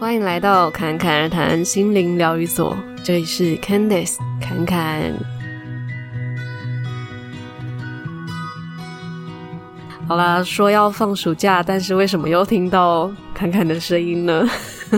欢迎来到侃侃而谈心灵疗愈所，这里是 Candice 侃侃。好啦，说要放暑假，但是为什么又听到侃侃的声音呢？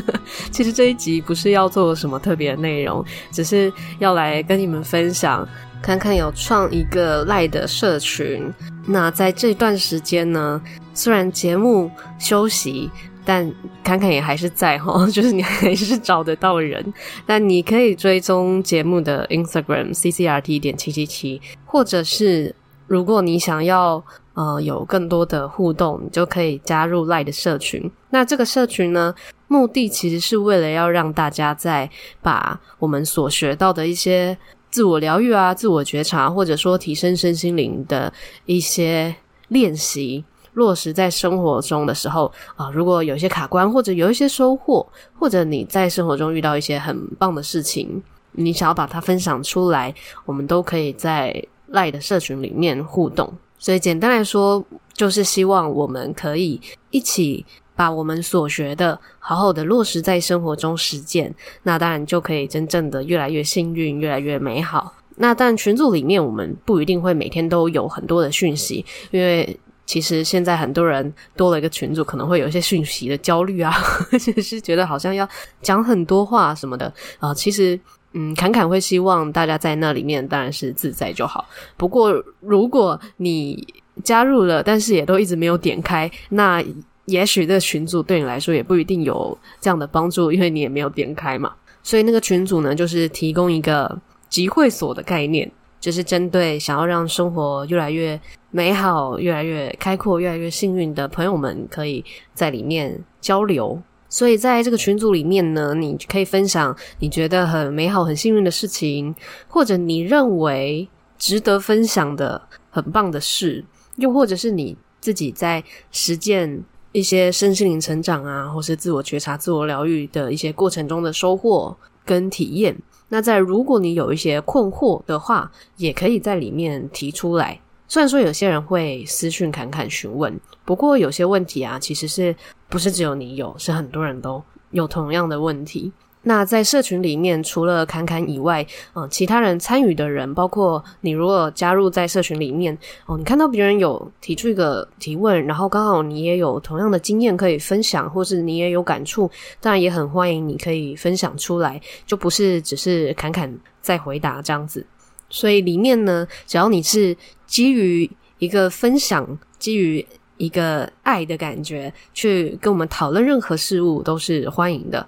其实这一集不是要做什么特别的内容，只是要来跟你们分享，侃侃有创一个赖的社群。那在这段时间呢，虽然节目休息。但侃侃也还是在齁，就是你还是找得到人。但你可以追踪节目的 Instagram ccrt 点七七七，或者是如果你想要呃有更多的互动，你就可以加入 Lie 的社群。那这个社群呢，目的其实是为了要让大家在把我们所学到的一些自我疗愈啊、自我觉察，或者说提升身心灵的一些练习。落实在生活中的时候啊，如果有些卡关，或者有一些收获，或者你在生活中遇到一些很棒的事情，你想要把它分享出来，我们都可以在赖的社群里面互动。所以简单来说，就是希望我们可以一起把我们所学的好好的落实在生活中实践，那当然就可以真正的越来越幸运，越来越美好。那但群组里面，我们不一定会每天都有很多的讯息，因为其实现在很多人多了一个群组，可能会有一些讯息的焦虑啊，或者是觉得好像要讲很多话什么的啊、其实，嗯，侃侃会希望大家在那里面当然是自在就好。不过，如果你加入了，但是也都一直没有点开，那也许这群组对你来说也不一定有这样的帮助，因为你也没有点开嘛。所以那个群组呢，就是提供一个集会所的概念。就是针对想要让生活越来越美好、越来越开阔、越来越幸运的朋友们，可以在里面交流。所以在这个群组里面呢，你可以分享你觉得很美好、很幸运的事情，或者你认为值得分享的很棒的事，又或者是你自己在实践一些身心灵成长啊，或是自我觉察、自我疗愈的一些过程中的收获跟体验。那在如果你有一些困惑的话，也可以在里面提出来。虽然说有些人会私讯侃侃询问，不过有些问题啊，其实是不是只有你有，是很多人都有同样的问题。那在社群里面，除了侃侃以外，嗯、其他人参与的人，包括你，如果加入在社群里面，哦、你看到别人有提出一个提问，然后刚好你也有同样的经验可以分享，或是你也有感触，当然也很欢迎你可以分享出来，就不是只是侃侃在回答这样子。所以里面呢，只要你是基于一个分享，基于一个爱的感觉，去跟我们讨论任何事物，都是欢迎的。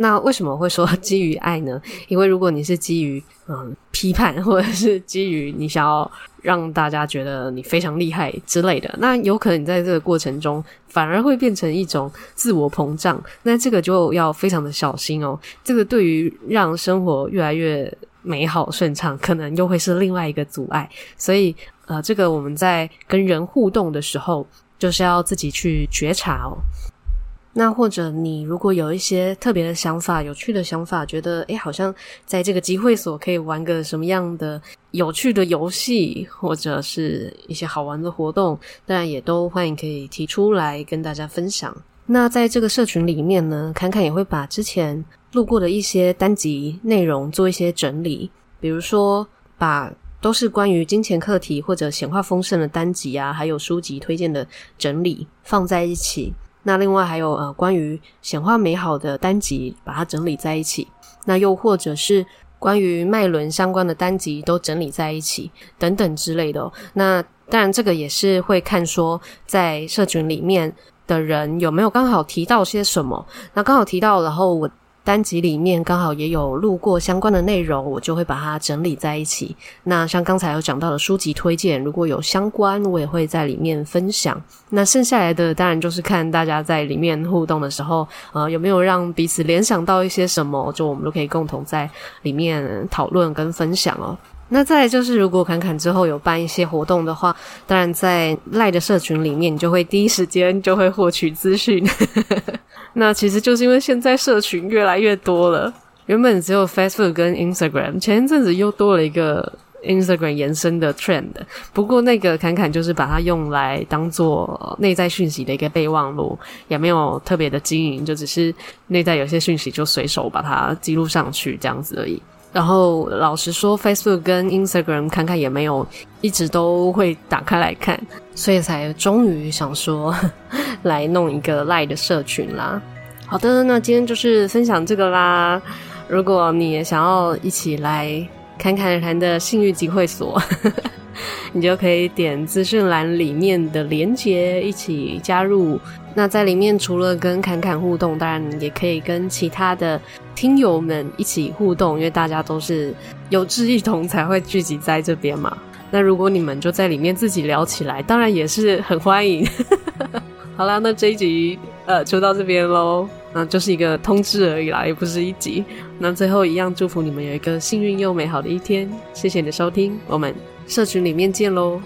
那为什么会说基于爱呢？因为如果你是基于嗯批判，或者是基于你想要让大家觉得你非常厉害之类的，那有可能你在这个过程中反而会变成一种自我膨胀。那这个就要非常的小心哦。这个对于让生活越来越美好顺畅，可能又会是另外一个阻碍。所以呃，这个我们在跟人互动的时候，就是要自己去觉察哦。那或者你如果有一些特别的想法、有趣的想法，觉得诶好像在这个集会所可以玩个什么样的有趣的游戏，或者是一些好玩的活动，当然也都欢迎可以提出来跟大家分享。那在这个社群里面呢，侃侃也会把之前录过的一些单集内容做一些整理，比如说把都是关于金钱课题或者显化丰盛的单集啊，还有书籍推荐的整理放在一起。那另外还有呃，关于显化美好的单集，把它整理在一起。那又或者是关于脉轮相关的单集，都整理在一起，等等之类的。那当然，这个也是会看说，在社群里面的人有没有刚好提到些什么。那刚好提到，然后我。单集里面刚好也有录过相关的内容，我就会把它整理在一起。那像刚才有讲到的书籍推荐，如果有相关，我也会在里面分享。那剩下来的当然就是看大家在里面互动的时候，呃，有没有让彼此联想到一些什么，就我们都可以共同在里面讨论跟分享哦。那再就是，如果侃侃之后有办一些活动的话，当然在赖的社群里面，你就会第一时间就会获取资讯。那其实就是因为现在社群越来越多了，原本只有 Facebook 跟 Instagram，前一阵子又多了一个 Instagram 延伸的 trend，不过那个侃侃就是把它用来当做内在讯息的一个备忘录，也没有特别的经营，就只是内在有些讯息就随手把它记录上去这样子而已。然后老实说，Facebook 跟 Instagram 侃侃也没有一直都会打开来看，所以才终于想说来弄一个 Line 的社群啦。好的，那今天就是分享这个啦。如果你也想要一起来。坎坎谈的性欲集会所，你就可以点资讯栏里面的连结一起加入。那在里面除了跟侃侃互动，当然也可以跟其他的听友们一起互动，因为大家都是有志一同才会聚集在这边嘛。那如果你们就在里面自己聊起来，当然也是很欢迎。好啦，那这一集呃就到这边喽。那就是一个通知而已啦，也不是一集。那最后一样，祝福你们有一个幸运又美好的一天。谢谢你的收听，我们社群里面见喽。